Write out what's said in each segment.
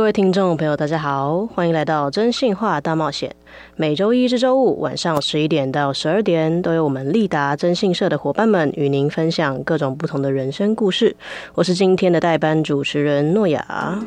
各位听众朋友，大家好，欢迎来到《真性化大冒险》。每周一至周五晚上十一点到十二点，都有我们立达征信社的伙伴们与您分享各种不同的人生故事。我是今天的代班主持人诺亚。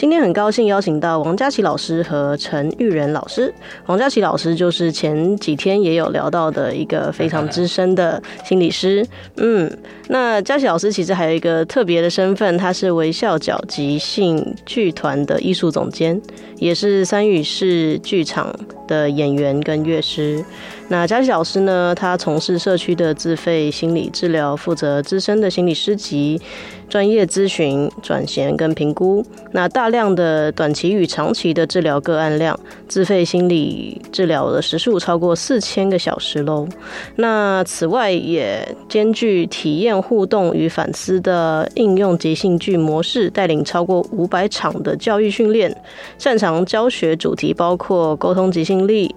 今天很高兴邀请到王佳琪老师和陈玉仁老师。王佳琪老师就是前几天也有聊到的一个非常资深的心理师。嗯，那佳琪老师其实还有一个特别的身份，他是微笑角即兴剧团的艺术总监，也是三语室剧场的演员跟乐师。那佳琪老师呢，他从事社区的自费心理治疗，负责资深的心理师级。专业咨询、转衔跟评估，那大量的短期与长期的治疗个案量，自费心理治疗的时数超过四千个小时喽。那此外也兼具体验互动与反思的应用即兴剧模式，带领超过五百场的教育训练，擅长教学主题包括沟通即兴力、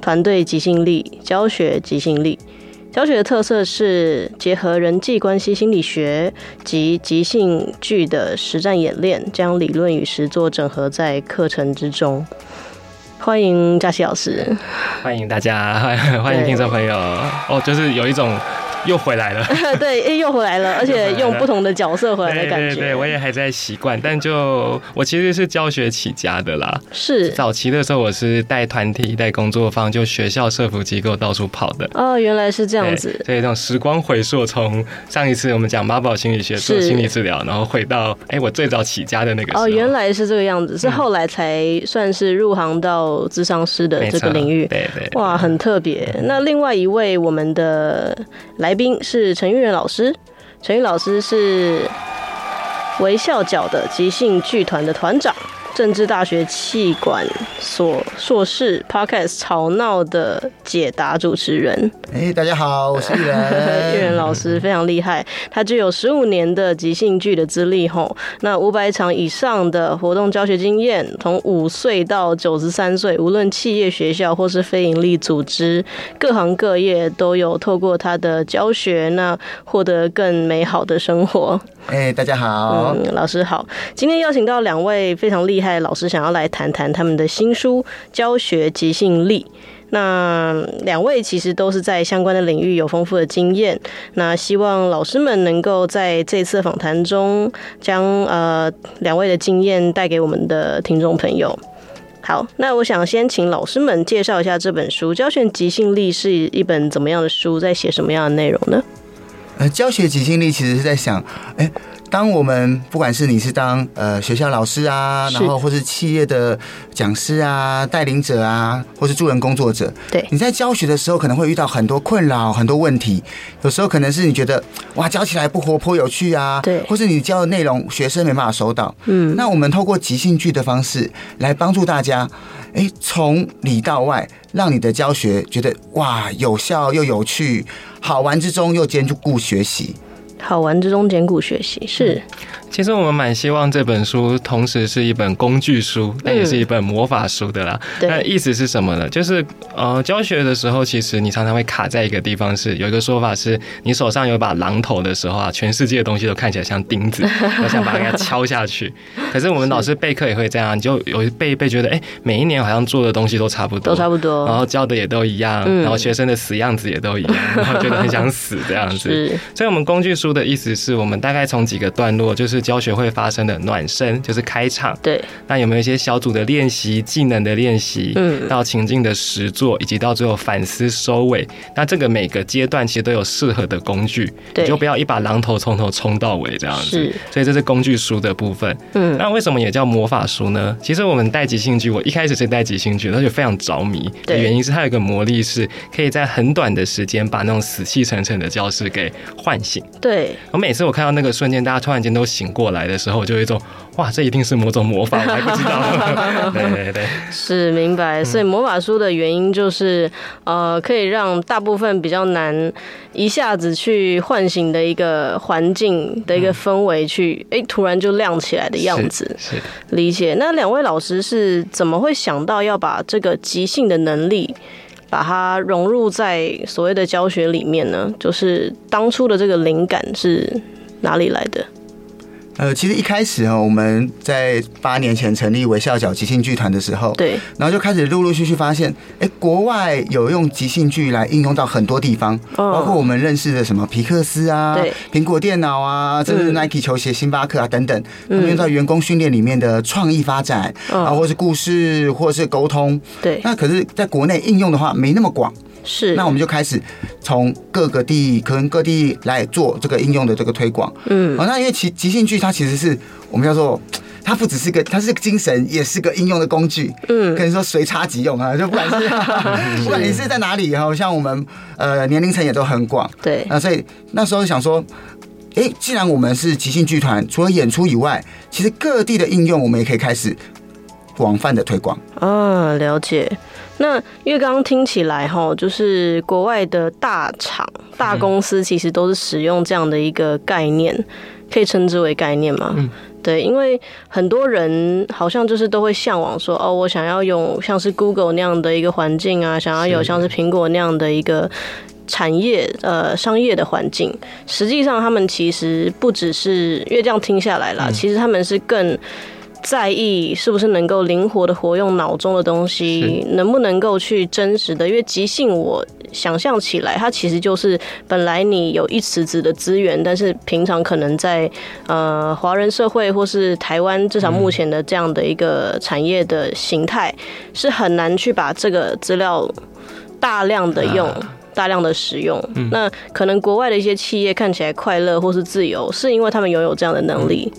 团队即兴力、教学即兴力。教学的特色是结合人际关系心理学及即兴剧的实战演练，将理论与实作整合在课程之中。欢迎佳琪老师，欢迎大家，欢迎听众朋友。哦，就是有一种。又回来了，对，又回来了，而且用不同的角色回来的感觉。对，对，对，我也还在习惯，但就我其实是教学起家的啦。是早期的时候，我是带团体、带工作坊，就学校、社服机构到处跑的。哦，原来是这样子。对，这种时光回溯，从上一次我们讲妈宝心理学做心理治疗，然后回到哎、欸，我最早起家的那个时候。哦，原来是这个样子，是后来才算是入行到智商师的这个领域。对对。哇，很特别。那另外一位我们的来。宾是陈玉仁老师，陈玉老师是微笑角的即兴剧团的团长。政治大学气管所硕士，Podcast 吵闹的解答主持人。哎，大家好，我是玉仁。玉仁老师非常厉害，他具有十五年的即兴剧的资历，吼，那五百场以上的活动教学经验，从五岁到九十三岁，无论企业、学校或是非营利组织，各行各业都有透过他的教学，那获得更美好的生活。哎，大家好，嗯，老师好，今天邀请到两位非常厉害的。老师想要来谈谈他们的新书《教学即兴力》。那两位其实都是在相关的领域有丰富的经验。那希望老师们能够在这次访谈中将呃两位的经验带给我们的听众朋友。好，那我想先请老师们介绍一下这本书《教学即兴力》是一本怎么样的书，在写什么样的内容呢？呃，《教学即兴力》其实是在想，哎。当我们不管是你是当呃学校老师啊，然后或是企业的讲师啊、带领者啊，或是助人工作者，对，你在教学的时候可能会遇到很多困扰、很多问题。有时候可能是你觉得哇教起来不活泼有趣啊，对，或是你教的内容学生没办法收到，嗯，那我们透过即兴剧的方式来帮助大家，哎，从里到外，让你的教学觉得哇有效又有趣，好玩之中又兼顾学习。好玩之中兼顾学习是。其实我们蛮希望这本书同时是一本工具书，但也是一本魔法书的啦。那、嗯、意思是什么呢？就是呃，教学的时候，其实你常常会卡在一个地方是，是有一个说法是，你手上有把榔头的时候啊，全世界的东西都看起来像钉子，我想把它给敲下去。可是我们老师备课也会这样，你就有一备备觉得，哎，每一年好像做的东西都差不多，都差不多，然后教的也都一样，然后学生的死样子也都一样，然后觉得很想死这样子。所以，我们工具书的意思是我们大概从几个段落，就是教学会发生的暖身，就是开场。对。那有没有一些小组的练习、技能的练习？嗯。到情境的实作，以及到最后反思收尾。那这个每个阶段其实都有适合的工具，对。你就不要一把榔头从头冲到尾这样子。是。所以这是工具书的部分。嗯。那为什么也叫魔法书呢？其实我们带即兴剧，我一开始是带即兴剧，而且非常着迷。对。原因是它有一个魔力，是可以在很短的时间把那种死气沉沉的教室给唤醒。对，我每次我看到那个瞬间，大家突然间都醒过来的时候，我就有一种哇，这一定是某种魔法，我还不知道。对对对，是明白。所以魔法书的原因就是，呃，可以让大部分比较难一下子去唤醒的一个环境的一个氛围，去哎突然就亮起来的样子。理解。那两位老师是怎么会想到要把这个即兴的能力？把它融入在所谓的教学里面呢，就是当初的这个灵感是哪里来的？呃，其实一开始哈，我们在八年前成立微笑角即兴剧团的时候，对，然后就开始陆陆续续发现，哎，国外有用即兴剧来应用到很多地方，哦、包括我们认识的什么皮克斯啊，对，苹果电脑啊，甚至 Nike 球鞋、星巴克啊等等，嗯、用到员工训练里面的创意发展啊，或是故事，或是沟通，对，那可是在国内应用的话没那么广。是，那我们就开始从各个地，可能各地来做这个应用的这个推广。嗯，好，那因为其即兴剧它其实是我们叫做，它不只是个，它是个精神，也是个应用的工具。嗯，可以说随插即用啊，就不管是 不管你是在哪里，哈像我们呃年龄层也都很广。对，那所以那时候想说，哎、欸，既然我们是即兴剧团，除了演出以外，其实各地的应用我们也可以开始广泛的推广。啊，了解。那因为刚刚听起来哈，就是国外的大厂、大公司其实都是使用这样的一个概念，可以称之为概念吗？嗯，对，因为很多人好像就是都会向往说，哦，我想要有像是 Google 那样的一个环境啊，想要有像是苹果那样的一个产业呃商业的环境。实际上，他们其实不只是因为这样听下来啦，其实他们是更。在意是不是能够灵活的活用脑中的东西，能不能够去真实的？因为即兴，我想象起来，它其实就是本来你有一池子的资源，但是平常可能在呃华人社会或是台湾，至少目前的这样的一个产业的形态，是很难去把这个资料大量的用、大量的使用。那可能国外的一些企业看起来快乐或是自由，是因为他们拥有这样的能力。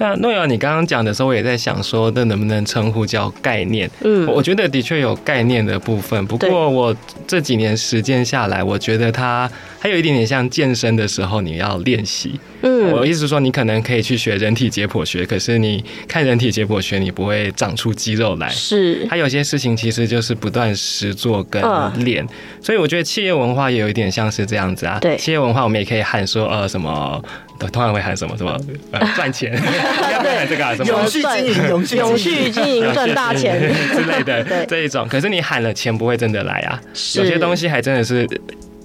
那诺瑶，你刚刚讲的时候，我也在想说，这能不能称呼叫概念？嗯，我觉得的确有概念的部分。不过我这几年实践下来，我觉得它还有一点点像健身的时候，你要练习。嗯，我意思是说，你可能可以去学人体解剖学，可是你看人体解剖学，你不会长出肌肉来。是，它有些事情其实就是不断实做跟练。所以我觉得企业文化也有一点像是这样子啊。对，企业文化我们也可以喊说，呃，什么。通常会喊什么？什么？赚钱，要不要喊这个啊？什么？永续经营、永续永续经营 赚大钱。之类的这一种。可是你喊了钱不会真的来啊，有些东西还真的是。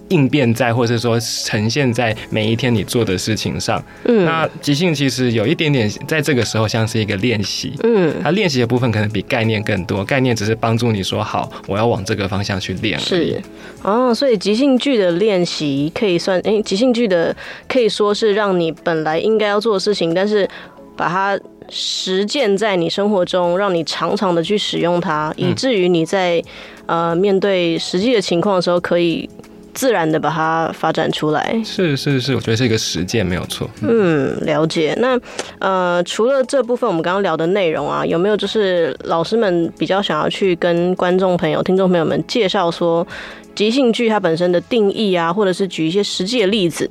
应变在，或者说呈现在每一天你做的事情上。嗯，那即兴其实有一点点在这个时候像是一个练习。嗯，它练习的部分可能比概念更多，概念只是帮助你说好，我要往这个方向去练。是，哦，所以即兴剧的练习可以算，诶，即兴剧的可以说是让你本来应该要做的事情，但是把它实践在你生活中，让你常常的去使用它，以至于你在呃面对实际的情况的时候可以。自然的把它发展出来，是是是，我觉得是一个实践没有错。嗯，了解。那呃，除了这部分我们刚刚聊的内容啊，有没有就是老师们比较想要去跟观众朋友、听众朋友们介绍说，即兴剧它本身的定义啊，或者是举一些实际的例子，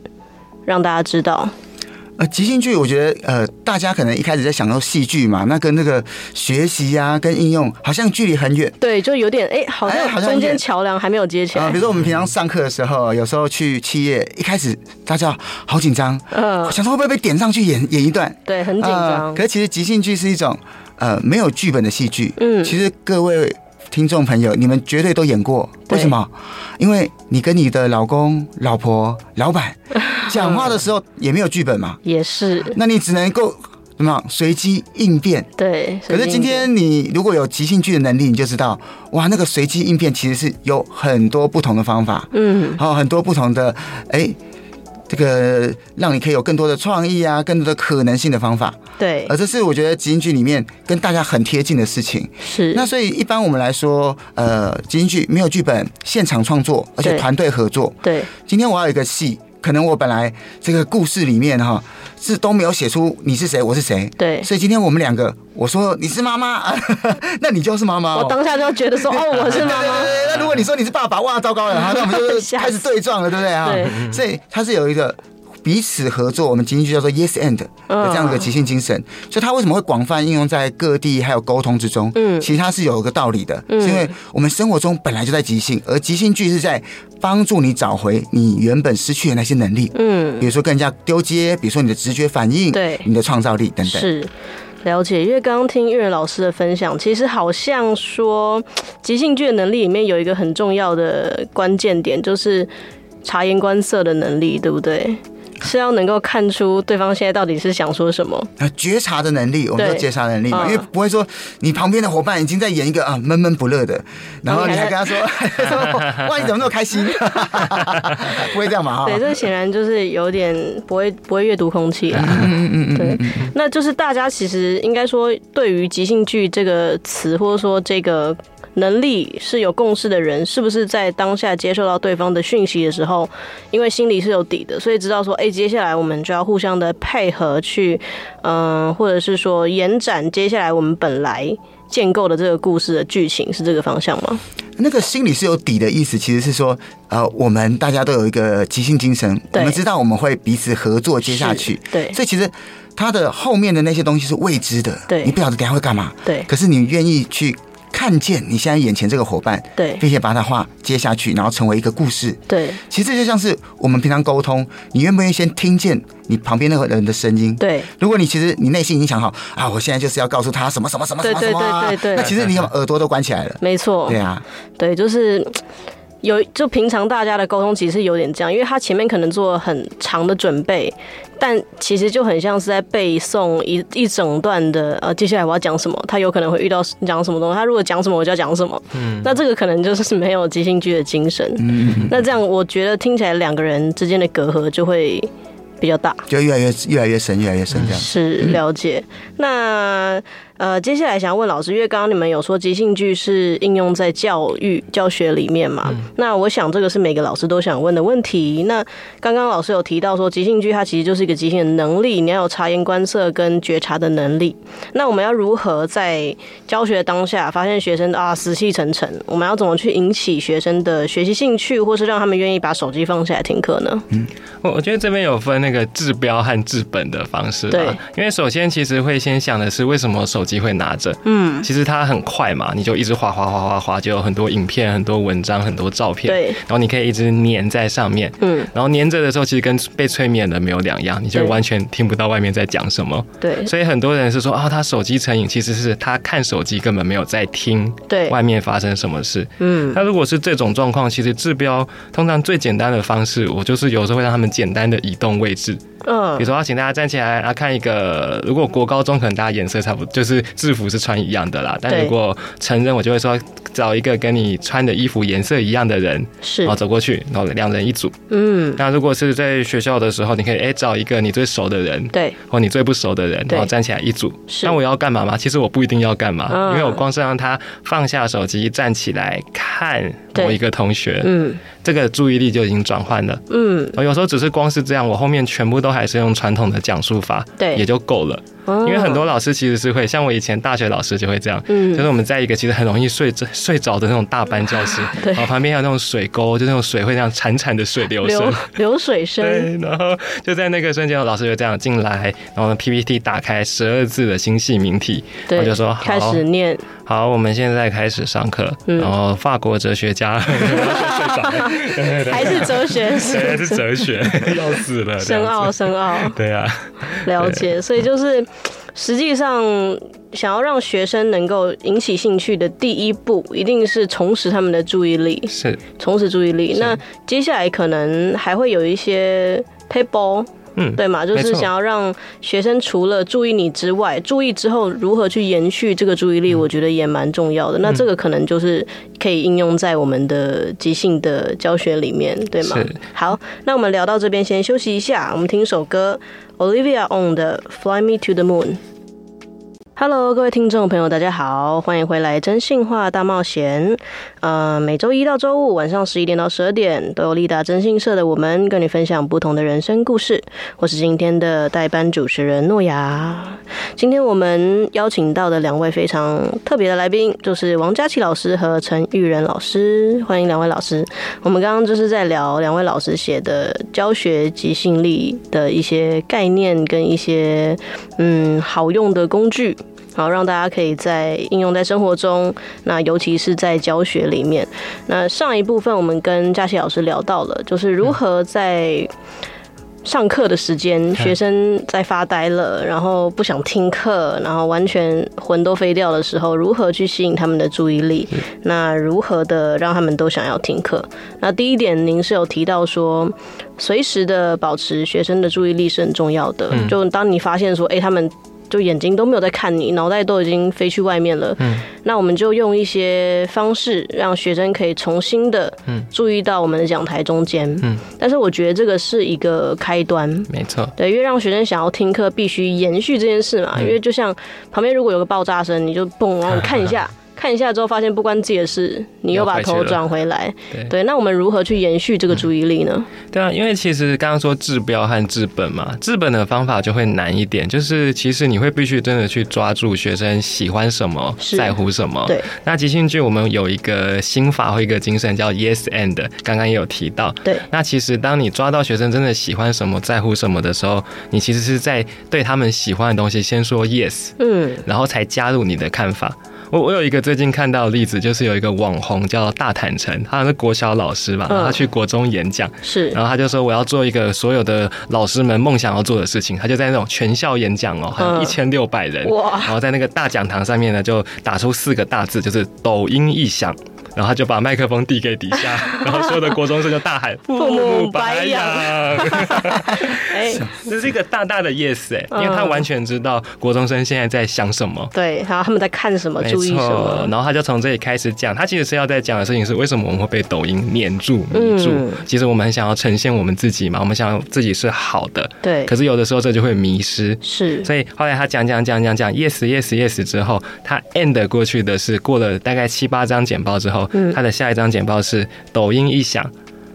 让大家知道。呃，即兴剧，我觉得呃，大家可能一开始在想到戏剧嘛，那跟那个学习啊，跟应用好像距离很远。对，就有点哎、欸，好像中间桥梁还没有接起来。比如说我们平常上课的时候，有时候去企业，一开始大家好紧张，嗯，想说会不会被点上去演演一段？对，很紧张、呃。可是其实即兴剧是一种呃没有剧本的戏剧。嗯，其实各位。听众朋友，你们绝对都演过，为什么？因为你跟你的老公、老婆、老板 讲话的时候也没有剧本嘛，也是。那你只能够怎么样？随机应变。对。可是今天你如果有即兴剧的能力，你就知道，哇，那个随机应变其实是有很多不同的方法，嗯，还有很多不同的，哎。这个让你可以有更多的创意啊，更多的可能性的方法。对，而这是我觉得即兴剧里面跟大家很贴近的事情。是。那所以一般我们来说，呃，即兴剧没有剧本，现场创作，而且团队合作。对。今天我要有一个戏。可能我本来这个故事里面哈是都没有写出你是谁，我是谁。对，所以今天我们两个，我说你是妈妈，那你就是妈妈。我当下就觉得说，哦，我是妈妈。那如果你说你是爸爸，哇，糟糕了，哈，那我们就 开始对撞了，对不对啊？对。所以它是有一个彼此合作，我们即兴剧叫做 Yes and 的这样一个即兴精神。所以它为什么会广泛应用在各地还有沟通之中？嗯，其实它是有一个道理的，是因为我们生活中本来就在即兴，而即兴剧是在帮助你找回你原本失去的那些能力。嗯，比如说跟人家丢接，比如说你的直觉反应，对，你的创造力等等。是。了解，因为刚刚听玉仁老师的分享，其实好像说即兴剧的能力里面有一个很重要的关键点，就是察言观色的能力，对不对？是要能够看出对方现在到底是想说什么啊？觉察的能力，我们说觉察能力嘛，因为不会说你旁边的伙伴已经在演一个啊闷闷不乐的，然后你还跟他说，哇，你怎么那么开心？不会这样嘛？对，这显然就是有点不会不会阅读空气了。嗯嗯嗯嗯，对，那就是大家其实应该说，对于即兴剧这个词，或者说这个。能力是有共识的人，是不是在当下接受到对方的讯息的时候，因为心里是有底的，所以知道说，哎、欸，接下来我们就要互相的配合去，嗯、呃，或者是说延展接下来我们本来建构的这个故事的剧情，是这个方向吗？那个心里是有底的意思，其实是说，呃，我们大家都有一个即兴精神，我们知道我们会彼此合作接下去，对，所以其实它的后面的那些东西是未知的，对，你不晓得等下会干嘛，对，可是你愿意去。看见你现在眼前这个伙伴，对，并且把他话接下去，然后成为一个故事，对。其实这就像是我们平常沟通，你愿不愿意先听见你旁边那个人的声音？对。如果你其实你内心已经想好啊，我现在就是要告诉他什么什么什么什么什么，对对对对对，那其实你耳朵都关起来了。没错。对啊，对，就是。有，就平常大家的沟通其实有点这样，因为他前面可能做了很长的准备，但其实就很像是在背诵一一整段的，呃，接下来我要讲什么，他有可能会遇到讲什么东西，他如果讲什么我就要讲什么，嗯，那这个可能就是 没有即兴剧的精神，嗯，那这样我觉得听起来两个人之间的隔阂就会比较大，就越来越越来越深，越来越深这样，是了解，那。呃，接下来想要问老师，因为刚刚你们有说即兴剧是应用在教育教学里面嘛？嗯、那我想这个是每个老师都想问的问题。那刚刚老师有提到说，即兴剧它其实就是一个即兴的能力，你要有察言观色跟觉察的能力。那我们要如何在教学当下发现学生啊死气沉沉？我们要怎么去引起学生的学习兴趣，或是让他们愿意把手机放下来听课呢？嗯，我我觉得这边有分那个治标和治本的方式。对，因为首先其实会先想的是为什么手机会拿着，嗯，其实它很快嘛，你就一直滑滑滑滑滑，就有很多影片、很多文章、很多照片，对，然后你可以一直粘在上面，嗯，然后粘着的时候，其实跟被催眠的没有两样，你就完全听不到外面在讲什么，对，所以很多人是说啊、哦，他手机成瘾，其实是他看手机根本没有在听，对，外面发生什么事，嗯，那如果是这种状况，其实治标通常最简单的方式，我就是有时候会让他们简单的移动位置。嗯，比如说要请大家站起来，然后看一个。如果国高中可能大家颜色差不多，就是制服是穿一样的啦。但如果成人，我就会说找一个跟你穿的衣服颜色一样的人，是，然后走过去，然后两人一组。嗯，那如果是在学校的时候，你可以哎找一个你最熟的人，对，或你最不熟的人，然后站起来一组。是，那我要干嘛吗？其实我不一定要干嘛，因为我光是让他放下手机，站起来看某一个同学，嗯，这个注意力就已经转换了。嗯，有时候只是光是这样，我后面全部都。还是用传统的讲述法，对，也就够了。因为很多老师其实是会，像我以前大学老师就会这样，嗯，就是我们在一个其实很容易睡着睡着的那种大班教室，对，然后旁边有那种水沟，就那种水会那样潺潺的水流声，流水声，对，然后就在那个瞬间，老师就这样进来，然后呢 PPT 打开十二字的星系名体，对，我就说好，开始念，好，我们现在开始上课，然后法国哲学家 还是哲学，还是哲学，要死了，深奥深奥，对啊，了解，所以就是。实际上，想要让学生能够引起兴趣的第一步，一定是重拾他们的注意力。是，重拾注意力。那接下来可能还会有一些 paper，嗯，对嘛？就是想要让学生除了注意你之外，注意之后如何去延续这个注意力，我觉得也蛮重要的。嗯、那这个可能就是可以应用在我们的即兴的教学里面，对吗？是好，那我们聊到这边，先休息一下，我们听首歌。Olivia On 的《Fly Me to the Moon》。Hello，各位听众朋友，大家好，欢迎回来《真心话大冒险》。呃，每周一到周五晚上十一点到十二点，都有立达征信社的我们跟你分享不同的人生故事。我是今天的代班主持人诺亚。今天我们邀请到的两位非常特别的来宾，就是王佳琪老师和陈玉仁老师。欢迎两位老师。我们刚刚就是在聊两位老师写的教学即兴力的一些概念跟一些嗯好用的工具。好，让大家可以在应用在生活中，那尤其是在教学里面。那上一部分我们跟佳琪老师聊到了，就是如何在上课的时间，学生在发呆了，然后不想听课，然后完全魂都飞掉的时候，如何去吸引他们的注意力？那如何的让他们都想要听课？那第一点，您是有提到说，随时的保持学生的注意力是很重要的。就当你发现说，哎，他们。就眼睛都没有在看你，脑袋都已经飞去外面了。嗯，那我们就用一些方式让学生可以重新的注意到我们的讲台中间。嗯，但是我觉得这个是一个开端。没错，对，因为让学生想要听课，必须延续这件事嘛。因为就像旁边如果有个爆炸声，你就嘣，然后 你看一下。看一下之后，发现不关自己的事，你又把头转回来。对，对，那我们如何去延续这个注意力呢？嗯、对啊，因为其实刚刚说治标和治本嘛，治本的方法就会难一点，就是其实你会必须真的去抓住学生喜欢什么，在乎什么。对，那即兴剧我们有一个心法或一个精神叫 Yes and，刚刚也有提到。对，那其实当你抓到学生真的喜欢什么，在乎什么的时候，你其实是在对他们喜欢的东西先说 Yes，嗯，然后才加入你的看法。我我有一个最近看到的例子，就是有一个网红叫大坦诚，他是国小老师吧，他去国中演讲，是，然后他就说我要做一个所有的老师们梦想要做的事情，他就在那种全校演讲哦，还有一千六百人，哇，然后在那个大讲堂上面呢，就打出四个大字，就是抖音一响。然后他就把麦克风递给底下，然后所有的国中生就大喊“父母白养”，哎，这是一个大大的 yes 哎，因为他完全知道国中生现在在想什么，对，然后他们在看什么，注意什么，然后他就从这里开始讲，他其实是要在讲的事情是为什么我们会被抖音黏住迷住，其实我们很想要呈现我们自己嘛，我们想要自己是好的，对，可是有的时候这就会迷失，是，所以后来他讲讲讲讲讲 yes yes yes 之后，他 end 过去的是过了大概七八张简报之后。嗯，他的下一张简报是抖音一响，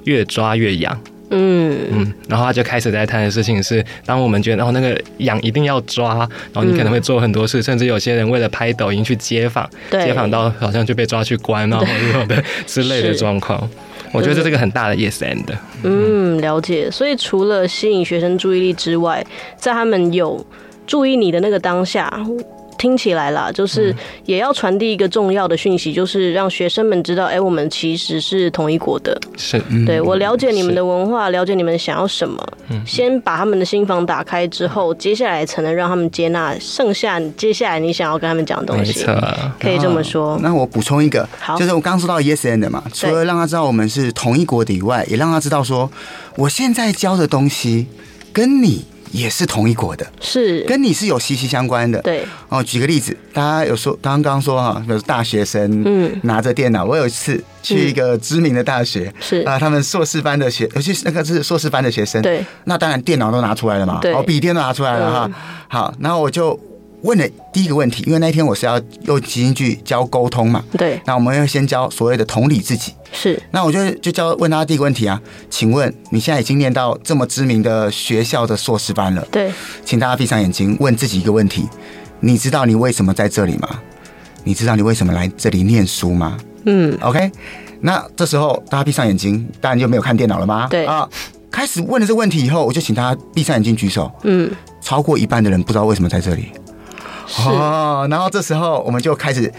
越抓越痒。嗯嗯，然后他就开始在谈的事情是，当我们觉得哦那个痒一定要抓，然后你可能会做很多事，甚至有些人为了拍抖音去街访，街访到好像就被抓去关，然后有的之类的状况。我觉得这是个很大的 yes and。嗯，了解。所以除了吸引学生注意力之外，在他们有注意你的那个当下。听起来啦，就是也要传递一个重要的讯息，就是让学生们知道，哎、欸，我们其实是同一国的。是，对，我了解你们的文化，了解你们想要什么。嗯，先把他们的心房打开之后，接下来才能让他们接纳剩下接下来你想要跟他们讲的东西。没错，可以这么说。那我补充一个，好，就是我刚刚说到 yes and 嘛，除了让他知道我们是同一国的以外，也让他知道说，我现在教的东西跟你。也是同一国的，是跟你是有息息相关的。对哦，举个例子，大家有说刚刚说哈，比如大学生，嗯，拿着电脑。我有一次去一个知名的大学，是啊，他们硕士班的学，尤其是那个是硕士班的学生，对，那当然电脑都拿出来了嘛，哦，笔电都拿出来了哈。好，然后我就。问了第一个问题，因为那天我是要用即兴剧教沟通嘛，对，那我们要先教所谓的同理自己，是，那我就就教问他第一个问题啊，请问你现在已经念到这么知名的学校的硕士班了，对，请大家闭上眼睛，问自己一个问题，你知道你为什么在这里吗？你知道你为什么来这里念书吗？嗯，OK，那这时候大家闭上眼睛，当然就没有看电脑了吗？对。啊，开始问了这个问题以后，我就请大家闭上眼睛举手，嗯，超过一半的人不知道为什么在这里。哦，然后这时候我们就开始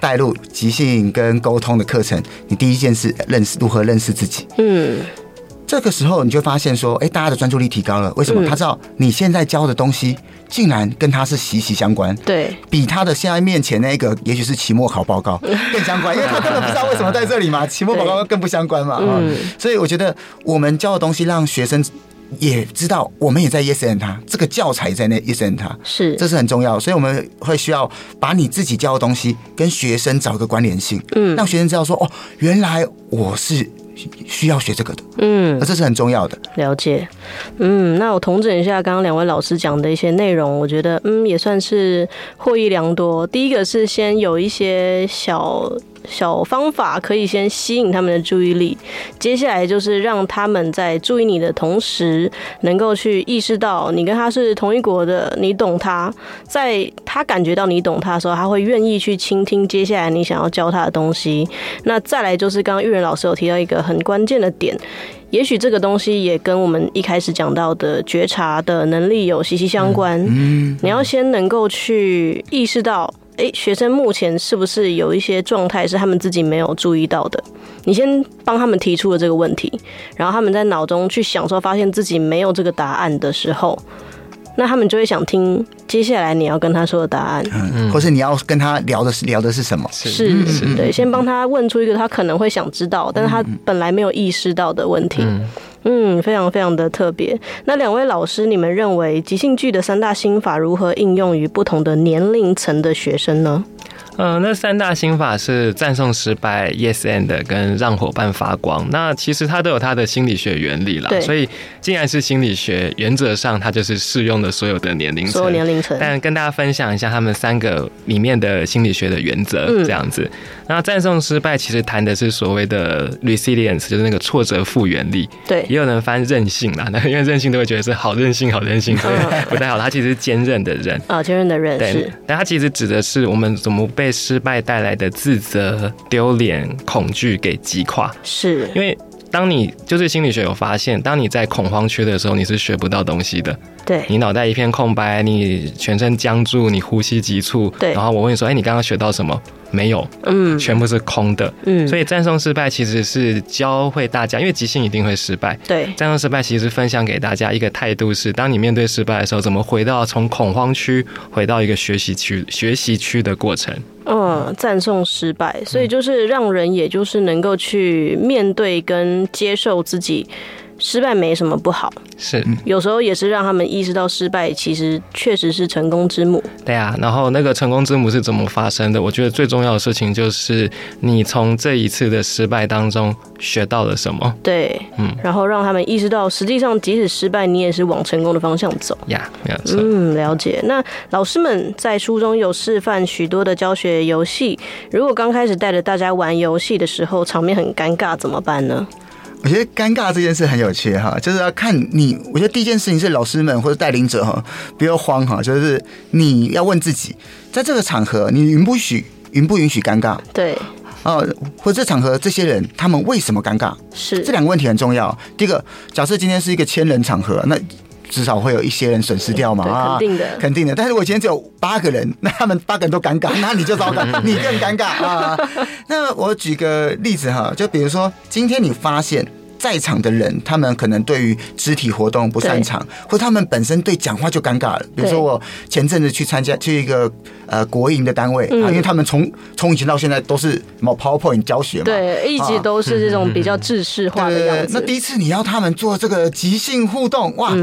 带入即兴跟沟通的课程。你第一件事认识如何认识自己。嗯，这个时候你就发现说，哎，大家的专注力提高了。为什么？他知道你现在教的东西竟然跟他是息息相关。对，比他的现在面前那个，也许是期末考报告 更相关，因为他根本不知道为什么在这里嘛。期末报告更不相关嘛。嗯，所以我觉得我们教的东西让学生。也知道我们也在 yes and 他这个教材在那 yes and 他是，这是很重要，所以我们会需要把你自己教的东西跟学生找一个关联性，嗯，让学生知道说哦，原来我是需要学这个的，嗯，那这是很重要的。了解，嗯，那我统整一下刚刚两位老师讲的一些内容，我觉得嗯也算是获益良多。第一个是先有一些小。小方法可以先吸引他们的注意力，接下来就是让他们在注意你的同时，能够去意识到你跟他是同一国的，你懂他，在他感觉到你懂他的时候，他会愿意去倾听接下来你想要教他的东西。那再来就是刚刚玉人老师有提到一个很关键的点，也许这个东西也跟我们一开始讲到的觉察的能力有息息相关。嗯，你要先能够去意识到。诶，学生目前是不是有一些状态是他们自己没有注意到的？你先帮他们提出了这个问题，然后他们在脑中去想说，发现自己没有这个答案的时候，那他们就会想听接下来你要跟他说的答案，嗯，或是你要跟他聊的是聊的是什么？是，是，对，先帮他问出一个他可能会想知道，但是他本来没有意识到的问题。嗯嗯，嗯非常非常的特别。那两位老师，你们认为即兴剧的三大心法如何应用于不同的年龄层的学生呢？嗯、呃，那三大心法是赞颂失败、Yes and 跟让伙伴发光。那其实它都有它的心理学原理啦。对。所以既然是心理学，原则上它就是适用的所有的年龄层。所有年龄层。但跟大家分享一下他们三个里面的心理学的原则，这样子。嗯、那赞颂失败其实谈的是所谓的 resilience，就是那个挫折复原力。对。也有人翻韧性啦，那因为韧性都会觉得是好韧性、好韧性，所以 不太好。他其实是坚韧的韧。啊，坚韧的韧。对。但他其实指的是我们怎么被。被失败带来的自责、丢脸、恐惧给击垮，是因为当你就是心理学有发现，当你在恐慌区的时候，你是学不到东西的。对，你脑袋一片空白，你全身僵住，你呼吸急促。对，然后我问你说：“哎，你刚刚学到什么？”没有，嗯，全部是空的。嗯，所以战胜失败其实是教会大家，因为即兴一定会失败。对，战胜失败其实分享给大家一个态度是：当你面对失败的时候，怎么回到从恐慌区回到一个学习区、学习区的过程。嗯，赞颂失败，所以就是让人也就是能够去面对跟接受自己。失败没什么不好，是有时候也是让他们意识到失败其实确实是成功之母。对啊，然后那个成功之母是怎么发生的？我觉得最重要的事情就是你从这一次的失败当中学到了什么。对，嗯，然后让他们意识到，实际上即使失败，你也是往成功的方向走。呀，没有错。嗯，了解。那老师们在书中有示范许多的教学游戏，如果刚开始带着大家玩游戏的时候，场面很尴尬，怎么办呢？我觉得尴尬这件事很有趣哈，就是要看你。我觉得第一件事情是老师们或者带领者哈，不要慌哈，就是你要问自己，在这个场合你允不许允不允许尴尬？对，哦，或者这场合这些人他们为什么尴尬？是这两个问题很重要。第一个，假设今天是一个千人场合，那至少会有一些人损失掉嘛啊，肯定的，肯定的。但是我今天只有八个人，那他们八个人都尴尬，那你就糟糕，你更尴尬啊。那我举个例子哈，就比如说今天你发现在场的人，他们可能对于肢体活动不擅长，或他们本身对讲话就尴尬了。比如说我前阵子去参加去一个呃国营的单位啊，因为他们从从以前到现在都是什么 PowerPoint 教学嘛，对，一直都是这种比较制式化的样子。那第一次你要他们做这个即兴互动，哇！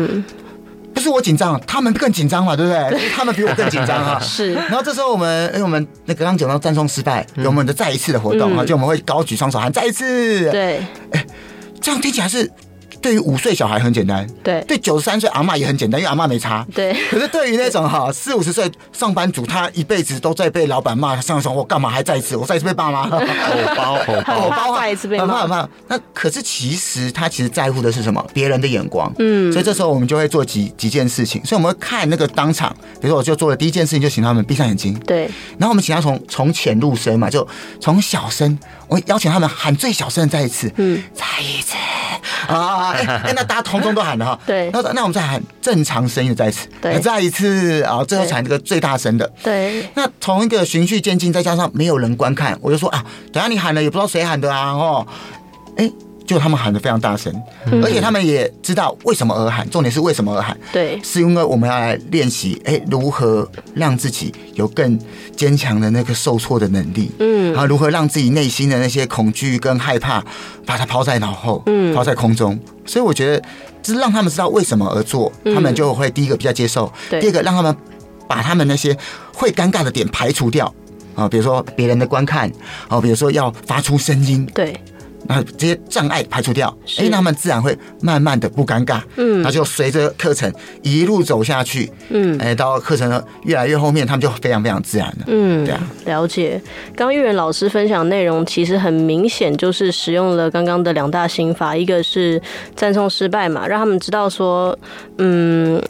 不是我紧张，他们更紧张嘛，对不对？他们比我更紧张啊。是。然后这时候我们，因为，我们那个刚刚讲到赞颂失败，有我们的再一次的活动啊，就我们会高举双手喊再一次。对。哎，这样听起来是。对于五岁小孩很简单，对，对九十三岁阿妈也很简单，因为阿妈没差，对。可是对于那种哈四五十岁上班族，他一辈子都在被老板骂，上床我干嘛还再一次，我再一次被爸妈吼包吼包，包 再一次被骂，很怕。那可是其实他其实在乎的是什么？别人的眼光，嗯。所以这时候我们就会做几几件事情，所以我们会看那个当场，比如说我就做了第一件事情，就请他们闭上眼睛，对。然后我们请他从从浅入深嘛，就从小声，我邀请他们喊最小声的再一次，嗯，再一次。啊，哎哎，那大家。通通都喊了哈，对，那那我们再喊正常声音的再一次，对，再一次啊，最后喊这个最大声的，对。那从一个循序渐进，再加上没有人观看，我就说啊，等下你喊了也不知道谁喊的啊，哦，哎。就他们喊的非常大声，而且他们也知道为什么而喊。重点是为什么而喊？对，是因为我们要来练习，哎，如何让自己有更坚强的那个受挫的能力？嗯，然后如何让自己内心的那些恐惧跟害怕，把它抛在脑后，嗯，抛在空中。所以我觉得，就是让他们知道为什么而做，他们就会第一个比较接受。第二个，让他们把他们那些会尴尬的点排除掉啊，比如说别人的观看，哦，比如说要发出声音，对。然后这些障碍排除掉，哎，那他们自然会慢慢的不尴尬，嗯，那就随着课程一路走下去，嗯，哎，到课程越来越后面，他们就非常非常自然了，嗯，对啊，了解。刚玉仁老师分享内容，其实很明显就是使用了刚刚的两大心法，一个是赞颂失败嘛，让他们知道说，嗯，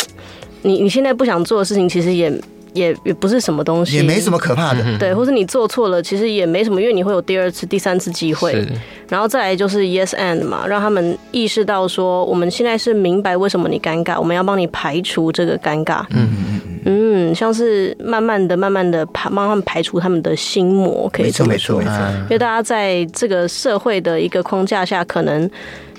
你你现在不想做的事情，其实也。也也不是什么东西，也没什么可怕的，对，或是你做错了，其实也没什么，因为你会有第二次、第三次机会。然后再来就是 yes and 嘛，让他们意识到说，我们现在是明白为什么你尴尬，我们要帮你排除这个尴尬。嗯嗯嗯，像是慢慢的、慢慢的排，帮他们排除他们的心魔，可以这么说。没错没错，因为大家在这个社会的一个框架下，可能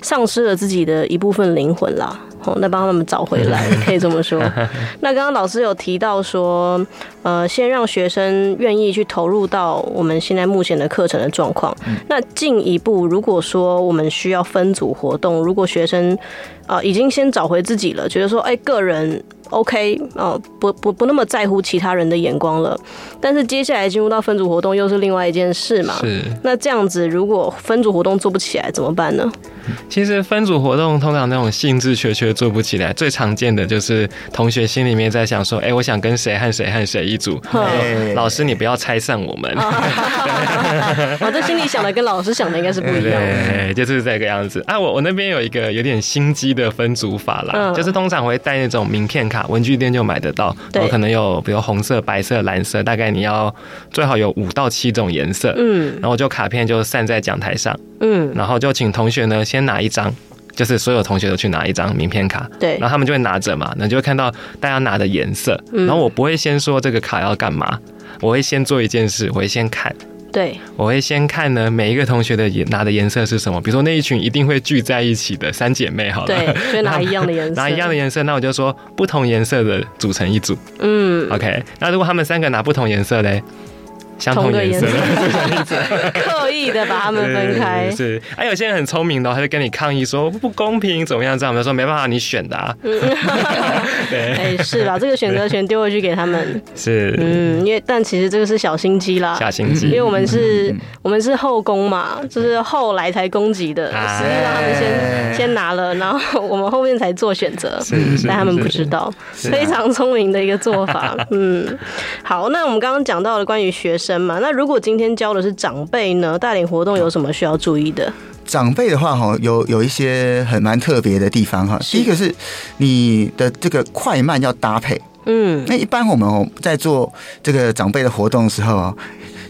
丧失了自己的一部分灵魂啦。哦，那帮他们找回来，可以这么说。那刚刚老师有提到说，呃，先让学生愿意去投入到我们现在目前的课程的状况。那进一步，如果说我们需要分组活动，如果学生啊、呃、已经先找回自己了，觉得说，哎，个人。OK，哦，不不不那么在乎其他人的眼光了，但是接下来进入到分组活动又是另外一件事嘛。是。那这样子，如果分组活动做不起来怎么办呢？其实分组活动通常那种兴致缺缺做不起来，最常见的就是同学心里面在想说，哎、欸，我想跟谁和谁和谁一组，欸、老师你不要拆散我们。我 这心里想的跟老师想的应该是不一样的。对，就是这个样子啊。我我那边有一个有点心机的分组法啦，嗯、就是通常会带那种名片卡。文具店就买得到，我可能有比如红色、白色、蓝色，大概你要最好有五到七种颜色。嗯，然后就卡片就散在讲台上。嗯，然后就请同学呢先拿一张，就是所有同学都去拿一张名片卡。对，然后他们就会拿着嘛，那就会看到大家拿的颜色。然后我不会先说这个卡要干嘛，我会先做一件事，我会先看。对，我会先看呢，每一个同学的颜拿的颜色是什么。比如说那一群一定会聚在一起的三姐妹，好了，对，就拿一样的颜色，拿一样的颜色，那我就说不同颜色的组成一组。嗯，OK，那如果他们三个拿不同颜色嘞？相同颜色，刻意的把他们分开。是，哎，有些人很聪明的，他就跟你抗议说不公平，怎么样？这样我们说没办法，你选的啊。对，哎，是啦，这个选择权丢回去给他们。是，嗯，因为但其实这个是小心机啦，小心机，因为我们是，我们是后攻嘛，就是后来才攻击的，所以让他们先先拿了，然后我们后面才做选择，但他们不知道，非常聪明的一个做法。嗯，好，那我们刚刚讲到了关于学生。那如果今天教的是长辈呢？带领活动有什么需要注意的？长辈的话，哈，有有一些很蛮特别的地方哈。第一个是你的这个快慢要搭配。嗯，那一般我们在做这个长辈的活动的时候，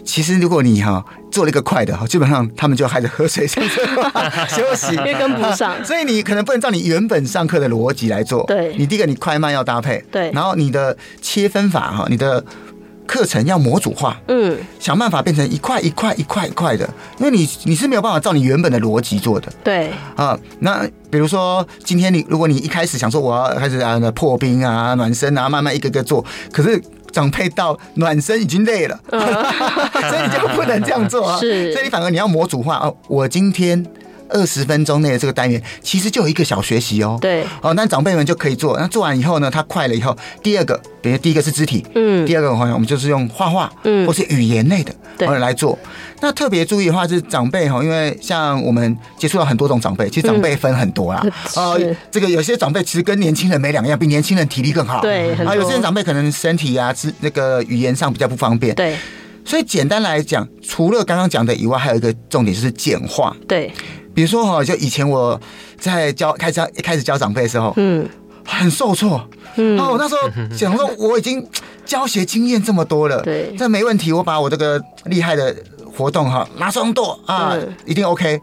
其实如果你哈做了一个快的，基本上他们就开始喝水上课 休息，因为跟不上。所以你可能不能照你原本上课的逻辑来做。对，你第一个你快慢要搭配。对，然后你的切分法哈，你的。课程要模组化，嗯，想办法变成一块一块一块一块的，因为你你是没有办法照你原本的逻辑做的，对啊。那比如说今天你如果你一开始想说我要开始啊破冰啊暖身啊，慢慢一个个做，可是长辈到暖身已经累了，嗯、所以你就不能这样做啊。是，所以你反而你要模组化哦。我今天。二十分钟内的这个单元，其实就有一个小学习哦。对，哦，那长辈们就可以做。那做完以后呢，他快了以后，第二个，比如第一个是肢体，嗯，第二个的话，我们就是用画画，嗯，或是语言类的，对，来做。那特别注意的话是长辈哈，因为像我们接触到很多种长辈，其实长辈分很多啦。呃，这个有些长辈其实跟年轻人没两样，比年轻人体力更好。对，啊，有些人长辈可能身体啊，是那个语言上比较不方便。对，所以简单来讲，除了刚刚讲的以外，还有一个重点就是简化。对。比如说哈，就以前我在教开始一开始教长辈的时候，嗯，很受挫，嗯，哦，那时候 想说我已经教学经验这么多了，对，这没问题，我把我这个厉害的活动哈马上做啊，一定 OK。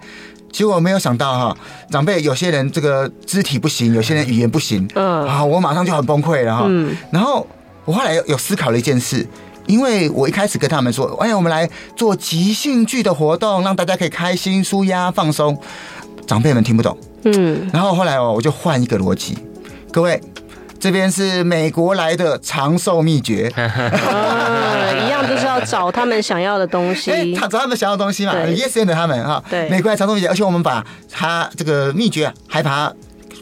结果没有想到哈，长辈有些人这个肢体不行，有些人语言不行，嗯，啊，我马上就很崩溃了哈，嗯，然后我后来有思考了一件事。因为我一开始跟他们说，哎，我们来做即兴剧的活动，让大家可以开心、舒压、放松。长辈们听不懂，嗯。然后后来哦，我就换一个逻辑，各位，这边是美国来的长寿秘诀，啊，一样就是要找他们想要的东西，他找他们想要的东西嘛，Yes and 他们哈，对，美国来长寿秘诀，而且我们把他这个秘诀还把它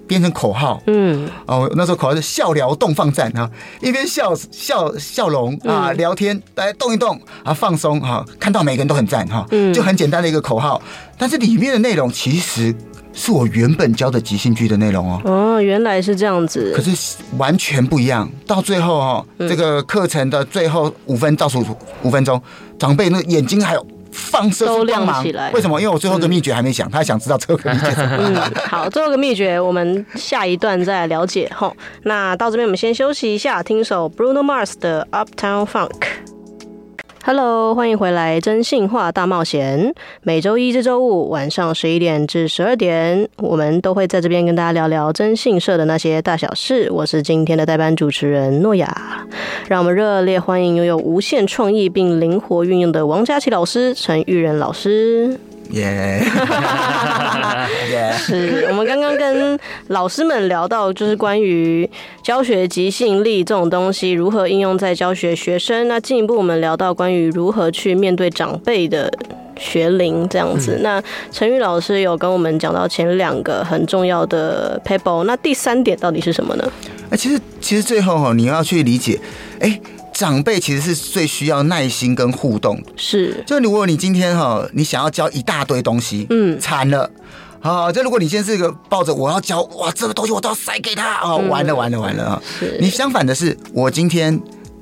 编成口号，嗯，哦，那时候口号是笑聊动放赞哈，一边笑笑笑容啊，聊天，大家动一动啊，放松哈，看到每个人都很赞哈，就很简单的一个口号，但是里面的内容其实是我原本教的即兴剧的内容哦。哦，原来是这样子，可是完全不一样。到最后哈，这个课程的最后五分倒数五分钟，长辈那眼睛还有。放射都亮起来，为什么？因为我最后个秘诀还没讲，他还想知道最后个秘诀。嗯，好，最后个秘诀我们下一段再来了解哈。那到这边我们先休息一下，听首 Bruno Mars 的 Uptown Funk。Hello，欢迎回来《真性化大冒险》。每周一至周五晚上十一点至十二点，我们都会在这边跟大家聊聊征信社的那些大小事。我是今天的代班主持人诺亚，让我们热烈欢迎拥有无限创意并灵活运用的王佳琪老师、陈玉仁老师。耶！是我们刚刚跟老师们聊到，就是关于教学即兴力这种东西如何应用在教学学生。那进一步我们聊到关于如何去面对长辈的学龄这样子。嗯、那陈宇老师有跟我们讲到前两个很重要的 paper，那第三点到底是什么呢？哎，其实其实最后哈，你要去理解，哎。长辈其实是最需要耐心跟互动，是。就如果你今天哈，你想要教一大堆东西，嗯，惨了，啊，就如果你现在是一个抱着我要教哇，这个东西我都要塞给他，哦，完了完了完了啊！你相反的是，我今天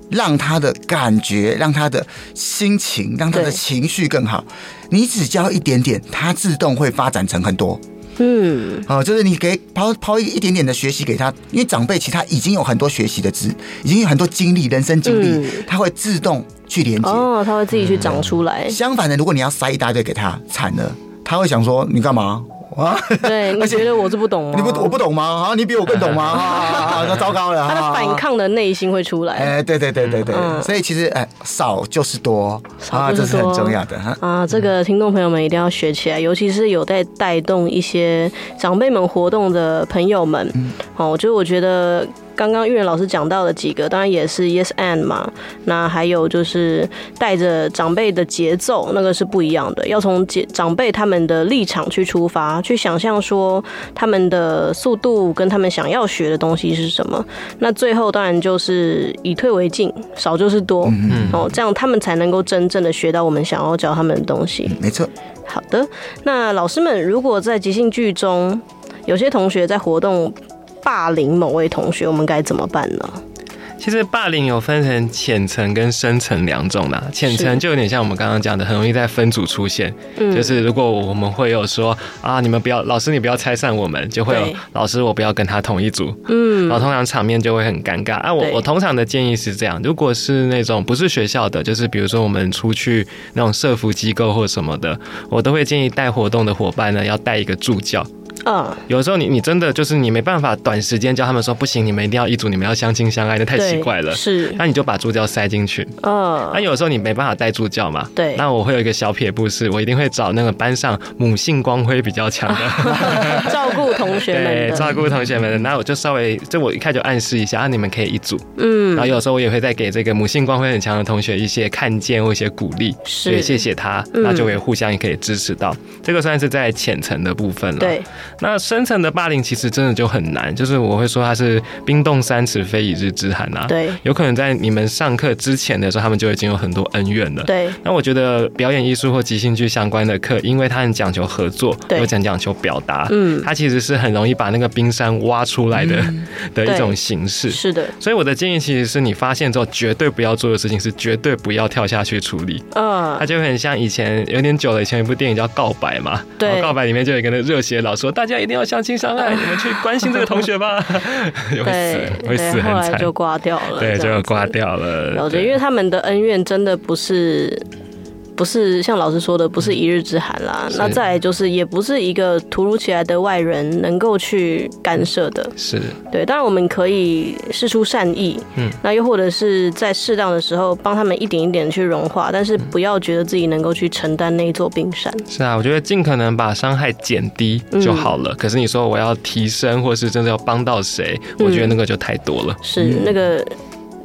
让他的感觉，让他的心情，让他的情绪更好。你只教一点点，他自动会发展成很多。嗯，好，就是你给抛抛一一点点的学习给他，因为长辈其实他已经有很多学习的资，已经有很多经历，人生经历，他会自动去连接。哦，他会自己去长出来。相反的，如果你要塞一大堆给他，惨了，他会想说你干嘛？啊，对，你觉得我是不懂吗？你不，我不懂吗？啊，你比我更懂吗？啊，那糟糕了，他的反抗的内心会出来。哎，对对对对对，所以其实哎，少就是多啊，这是很重要的哈。啊，这个听众朋友们一定要学起来，尤其是有在带动一些长辈们活动的朋友们。哦，就我觉得。刚刚玉仁老师讲到的几个，当然也是 yes and 嘛。那还有就是带着长辈的节奏，那个是不一样的。要从长辈他们的立场去出发，去想象说他们的速度跟他们想要学的东西是什么。那最后当然就是以退为进，少就是多。嗯，哦，这样他们才能够真正的学到我们想要教他们的东西。没错。好的，那老师们如果在即兴剧中，有些同学在活动。霸凌某位同学，我们该怎么办呢？其实霸凌有分成浅层跟深层两种啦。浅层就有点像我们刚刚讲的，很容易在分组出现。嗯，就是如果我们会有说啊，你们不要，老师你不要拆散我们，就会有老师我不要跟他同一组。嗯，然后通常场面就会很尴尬。啊，我我通常的建议是这样：如果是那种不是学校的，就是比如说我们出去那种社服机构或什么的，我都会建议带活动的伙伴呢要带一个助教。嗯，有时候你你真的就是你没办法短时间教他们说不行，你们一定要一组，你们要相亲相爱，那太奇怪了。是，那你就把助教塞进去。嗯，那有时候你没办法带助教嘛？对。那我会有一个小撇步，是我一定会找那个班上母性光辉比较强的，照顾同学们。对，照顾同学们的。那我就稍微，就我一开就暗示一下，啊，你们可以一组。嗯。然后有时候我也会再给这个母性光辉很强的同学一些看见或一些鼓励，是，也谢谢他，那就会互相也可以支持到。这个算是在浅层的部分了。对。那深层的。霸凌其实真的就很难，就是我会说它是冰冻三尺非一日之寒呐。对，有可能在你们上课之前的时候，他们就已经有很多恩怨了。对，那我觉得表演艺术或即兴剧相关的课，因为它很讲求合作，对，又讲讲求表达，嗯，它其实是很容易把那个冰山挖出来的、嗯、的一种形式。是的，所以我的建议其实是你发现之后绝对不要做的事情是绝对不要跳下去处理。嗯，它就很像以前有点久了，以前有一部电影叫《告白》嘛，对，告白里面就有一个热血老说，大家一定要相亲相爱，你们去。关心这个同学吧，会死，会死，后来就挂掉了，对，就挂掉了。了解，因为他们的恩怨真的不是。不是像老师说的，不是一日之寒啦。那再来就是，也不是一个突如其来的外人能够去干涉的。是对，当然我们可以试出善意，嗯，那又或者是在适当的时候帮他们一点一点去融化，但是不要觉得自己能够去承担那一座冰山。是啊，我觉得尽可能把伤害减低就好了。可是你说我要提升，或是真的要帮到谁，我觉得那个就太多了。是那个。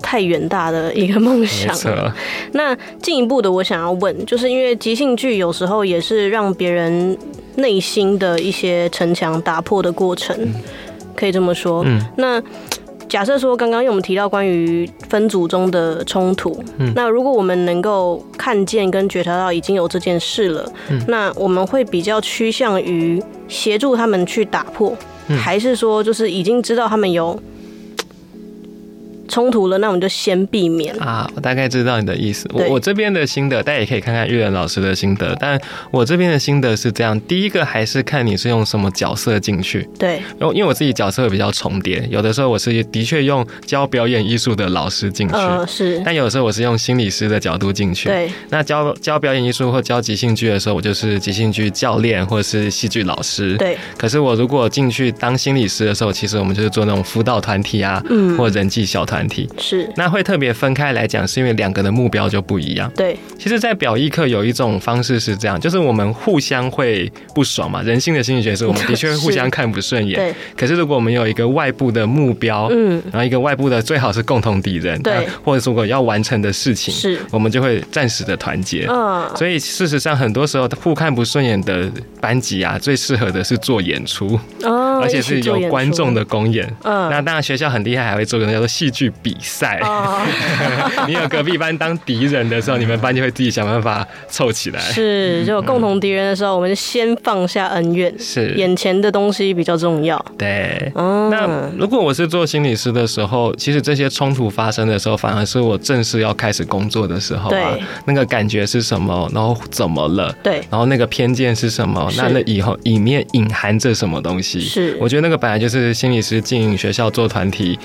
太远大的一个梦想了。那进一步的，我想要问，就是因为即兴剧有时候也是让别人内心的一些城墙打破的过程。可以这么说。嗯，那假设说刚刚因为我们提到关于分组中的冲突，嗯，那如果我们能够看见跟觉察到已经有这件事了，嗯，那我们会比较趋向于协助他们去打破，嗯，还是说就是已经知道他们有。冲突了，那我们就先避免啊。我大概知道你的意思。我我这边的心得，大家也可以看看玉仁老师的心得。但我这边的心得是这样：第一个还是看你是用什么角色进去。对，因为因为我自己角色会比较重叠，有的时候我是的确用教表演艺术的老师进去，呃，是。但有的时候我是用心理师的角度进去。对。那教教表演艺术或教即兴剧的时候，我就是即兴剧教练或者是戏剧老师。对。可是我如果进去当心理师的时候，其实我们就是做那种辅导团体啊，嗯，或人际小团体。是。那会特别分开来讲，是因为两个的目标就不一样。对，其实，在表意课有一种方式是这样，就是我们互相会不爽嘛。人性的心理学是，我们的确会互相看不顺眼。对。可是，如果我们有一个外部的目标，嗯，然后一个外部的最好是共同敌人，对，或者如果要完成的事情，是，我们就会暂时的团结。嗯。所以，事实上，很多时候互看不顺眼的班级啊，最适合的是做演出，哦，而且是有观众的公演。嗯。那当然，学校很厉害，还会做一个叫做戏剧比赛。哦，你有隔壁班当敌人的时候，你们班就会自己想办法凑起来。是，就有共同敌人的时候，我们就先放下恩怨，是眼前的东西比较重要。对，那如果我是做心理师的时候，其实这些冲突发生的时候，反而是我正式要开始工作的时候啊。那个感觉是什么？然后怎么了？对，然后那个偏见是什么？那那以后里面隐含着什么东西？是，我觉得那个本来就是心理师进学校做团体。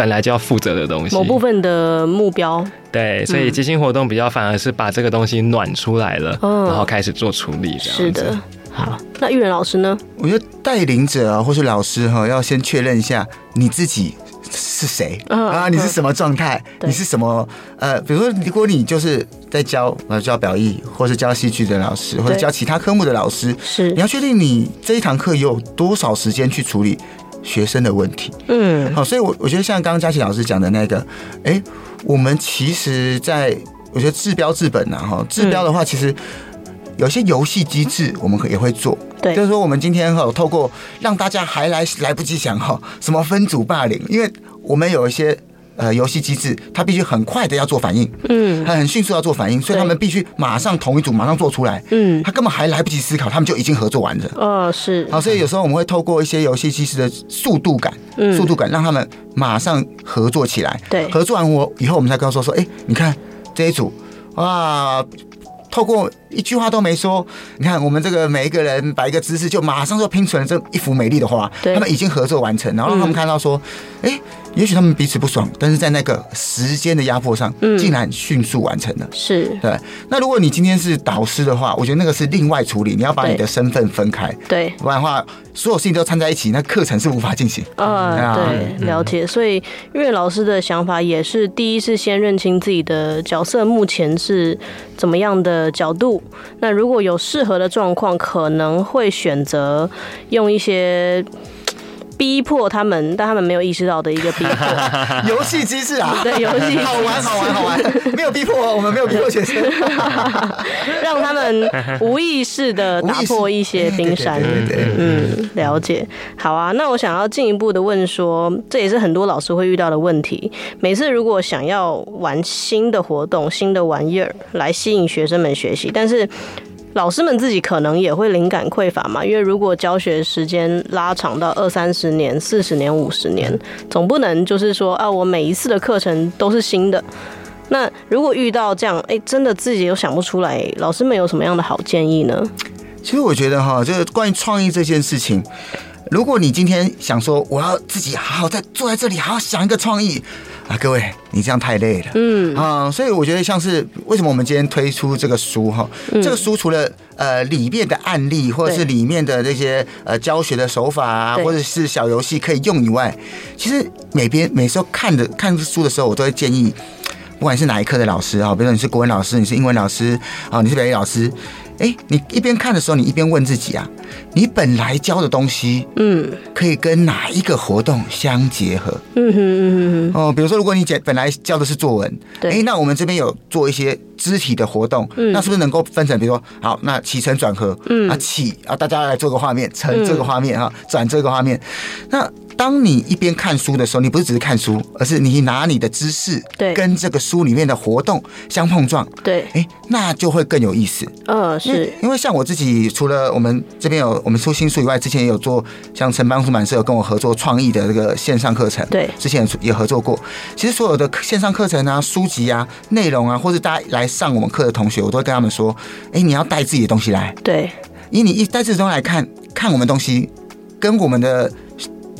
本来就要负责的东西，某部分的目标，对，所以即兴活动比较反而是把这个东西暖出来了，嗯，然后开始做处理，这样子。是的，好，那玉人老师呢？我觉得带领者啊，或是老师哈，要先确认一下你自己是谁。啊，你是什么状态，你是什么？呃，比如说，如果你就是在教呃教表意，或是教戏剧的老师，或者教其他科目的老师，是，你要确定你这一堂课有多少时间去处理。学生的问题，嗯，好，所以，我我觉得像刚刚佳琪老师讲的那个，哎、欸，我们其实在我觉得治标治本呐，哈，治标的话，其实有些游戏机制我们可也会做，对，就是说我们今天哈，透过让大家还来来不及想哈，什么分组霸凌，因为我们有一些。呃，游戏机制，他必须很快的要做反应，嗯，他很迅速要做反应，所以他们必须马上同一组马上做出来，嗯，他根本还来不及思考，他们就已经合作完了，哦，是，好，所以有时候我们会透过一些游戏机制的速度感，嗯，速度感让他们马上合作起来，对，合作完我以后我们才告诉说说，哎，你看这一组，哇。透过一句话都没说，你看我们这个每一个人摆一个姿势，就马上就拼成了这一幅美丽的画。他们已经合作完成，然后让他们看到说，哎、嗯，也许他们彼此不爽，但是在那个时间的压迫上，竟然迅速完成了。是对。那如果你今天是导师的话，我觉得那个是另外处理，你要把你的身份分开。对，不然的话，所有事情都掺在一起，那课程是无法进行。呃，对，了解。所以因为老师的想法也是，第一是先认清自己的角色，目前是怎么样。的角度，那如果有适合的状况，可能会选择用一些。逼迫他们，但他们没有意识到的一个逼迫 游戏机制啊，对，游戏好玩好玩好玩，没有逼迫，我们没有逼迫学生，让他们无意识的打破一些冰山。嗯，了解。好啊，那我想要进一步的问说，这也是很多老师会遇到的问题。每次如果想要玩新的活动、新的玩意儿来吸引学生们学习，但是老师们自己可能也会灵感匮乏嘛，因为如果教学时间拉长到二三十年、四十年、五十年，总不能就是说啊，我每一次的课程都是新的。那如果遇到这样，哎，真的自己又想不出来，老师们有什么样的好建议呢？其实我觉得哈，就是关于创意这件事情，如果你今天想说我要自己好好在坐在这里，好好想一个创意。啊，各位，你这样太累了。嗯啊，所以我觉得像是为什么我们今天推出这个书哈，嗯、这个书除了呃里面的案例或者是里面的那些呃教学的手法啊，或者是小游戏可以用以外，其实每边每时候看的看书的时候，我都会建议，不管是哪一科的老师啊，比如说你是国文老师，你是英文老师啊，你是表演老师。哎，你一边看的时候，你一边问自己啊，你本来教的东西，嗯，可以跟哪一个活动相结合？嗯哼嗯哼哦，比如说，如果你讲本来教的是作文，对，哎，那我们这边有做一些肢体的活动，嗯，那是不是能够分成，比如说，好，那起承转合，嗯，啊起啊，大家来做个画面，成这个画面哈，转这个画面，那。当你一边看书的时候，你不是只是看书，而是你拿你的知识对跟这个书里面的活动相碰撞，对，哎，那就会更有意思。嗯，是因为像我自己，除了我们这边有我们出新书以外，之前也有做像城邦出版社有跟我合作创意的这个线上课程，对，之前也合作过。其实所有的线上课程啊、书籍啊、内容啊，或者大家来上我们课的同学，我都会跟他们说：哎，你要带自己的东西来，对，因为你一带自己的东西来看看我们东西，跟我们的。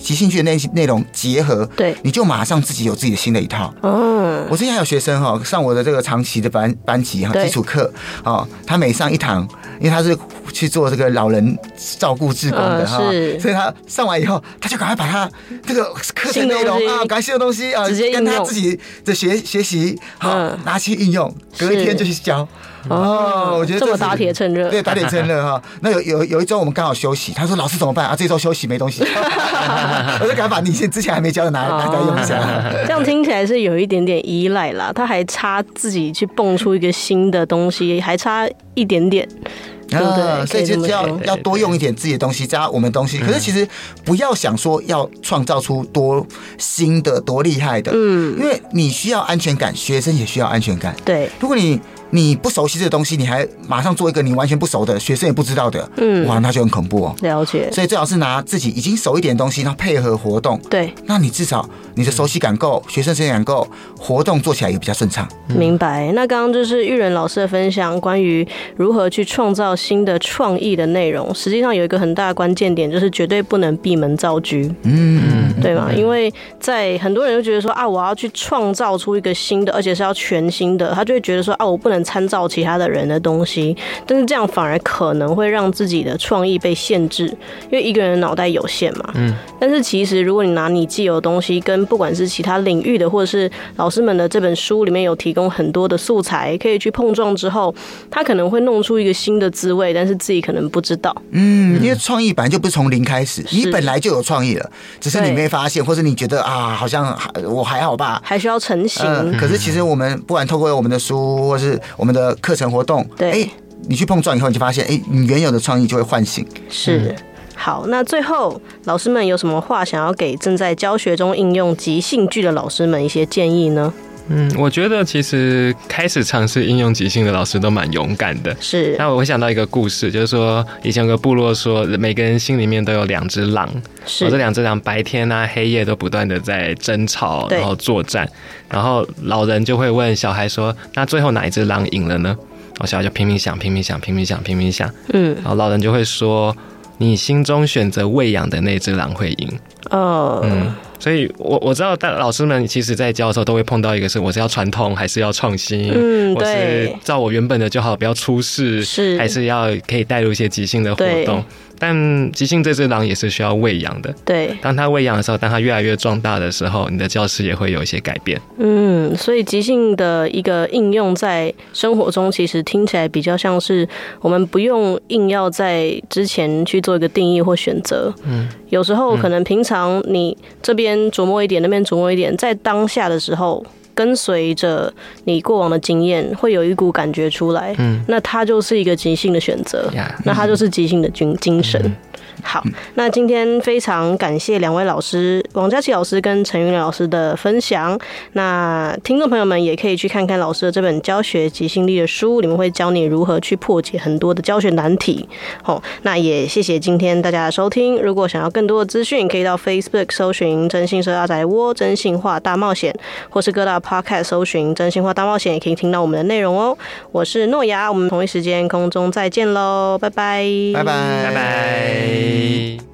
即兴趣的内内容结合，对，你就马上自己有自己的新的一套。嗯，我之前还有学生哈，上我的这个长期的班班级哈，基础课啊，他每上一堂，因为他是去做这个老人照顾志工的哈，所以他上完以后，他就赶快把他这个课程内容啊，赶快新的东西啊，跟他自己的学学习好拿去应用，隔一天就去教。哦，我觉得这么打铁趁热，对，打铁趁热哈。那有有有一周我们刚好休息，他说老师怎么办啊？这周休息没东西，我就赶快把你之前还没教的拿来拿来用一下。这样听起来是有一点点依赖啦，他还差自己去蹦出一个新的东西，还差一点点。啊，所以就要要多用一点自己的东西，加我们的东西。可是其实不要想说要创造出多新的、多厉害的，嗯，因为你需要安全感，学生也需要安全感。对，如果你你不熟悉这个东西，你还马上做一个你完全不熟的，学生也不知道的，嗯，哇，那就很恐怖哦。了解。所以最好是拿自己已经熟一点的东西，然后配合活动。对，那你至少你的熟悉感够，学生熟悉感够，活动做起来也比较顺畅。明白。那刚刚就是玉人老师的分享，关于如何去创造新的创意的内容，实际上有一个很大的关键点，就是绝对不能闭门造车，嗯，对吗？因为在很多人就觉得说啊，我要去创造出一个新的，而且是要全新的，他就会觉得说啊，我不能参照其他的人的东西，但是这样反而可能会让自己的创意被限制，因为一个人的脑袋有限嘛，嗯。但是其实如果你拿你既有的东西，跟不管是其他领域的，或者是老师们的这本书里面有提供很多的素材，可以去碰撞之后，他可能会弄出一个新的滋味，但是。是自己可能不知道，嗯，因为创意本来就不是从零开始，你本来就有创意了，只是你没发现，或者你觉得啊，好像我还好吧，还需要成型。可是其实我们不管透过我们的书，或是我们的课程活动，对，你去碰撞以后，你就发现，哎，你原有的创意就会唤醒。是，好，那最后老师们有什么话想要给正在教学中应用即兴剧的老师们一些建议呢？嗯，我觉得其实开始尝试应用即兴的老师都蛮勇敢的。是，那我会想到一个故事，就是说以前有个部落说，每个人心里面都有两只狼，是，我这两只狼白天啊黑夜都不断的在争吵，然后作战，然后老人就会问小孩说，那最后哪一只狼赢了呢？我小孩就拼命想，拼命想，拼命想，拼命想，嗯，然后老人就会说，你心中选择喂养的那只狼会赢。哦，嗯。所以我，我我知道，但老师们其实，在教的时候都会碰到一个，是我是要传统还是要创新？嗯，我是照我原本的就好，不要出事，是还是要可以带入一些即兴的活动？但即兴这只狼也是需要喂养的。对，当它喂养的时候，当它越来越壮大的时候，你的教室也会有一些改变。嗯，所以即兴的一个应用在生活中，其实听起来比较像是我们不用硬要在之前去做一个定义或选择。嗯，有时候可能平常你这边琢磨一点，那边琢磨一点，在当下的时候。跟随着你过往的经验，会有一股感觉出来，嗯，那它就是一个即兴的选择，那它就是即兴的精精神。好，那今天非常感谢两位老师，王佳琪老师跟陈云老师的分享。那听众朋友们也可以去看看老师的这本教学即兴力的书，里面会教你如何去破解很多的教学难题。好，那也谢谢今天大家的收听。如果想要更多的资讯，可以到 Facebook 搜寻“真心社阿宅窝真心话大冒险”，或是各大 Podcast 搜寻“真心话大冒险”，也可以听到我们的内容哦。我是诺亚，我们同一时间空中再见喽，拜拜，拜拜，拜拜。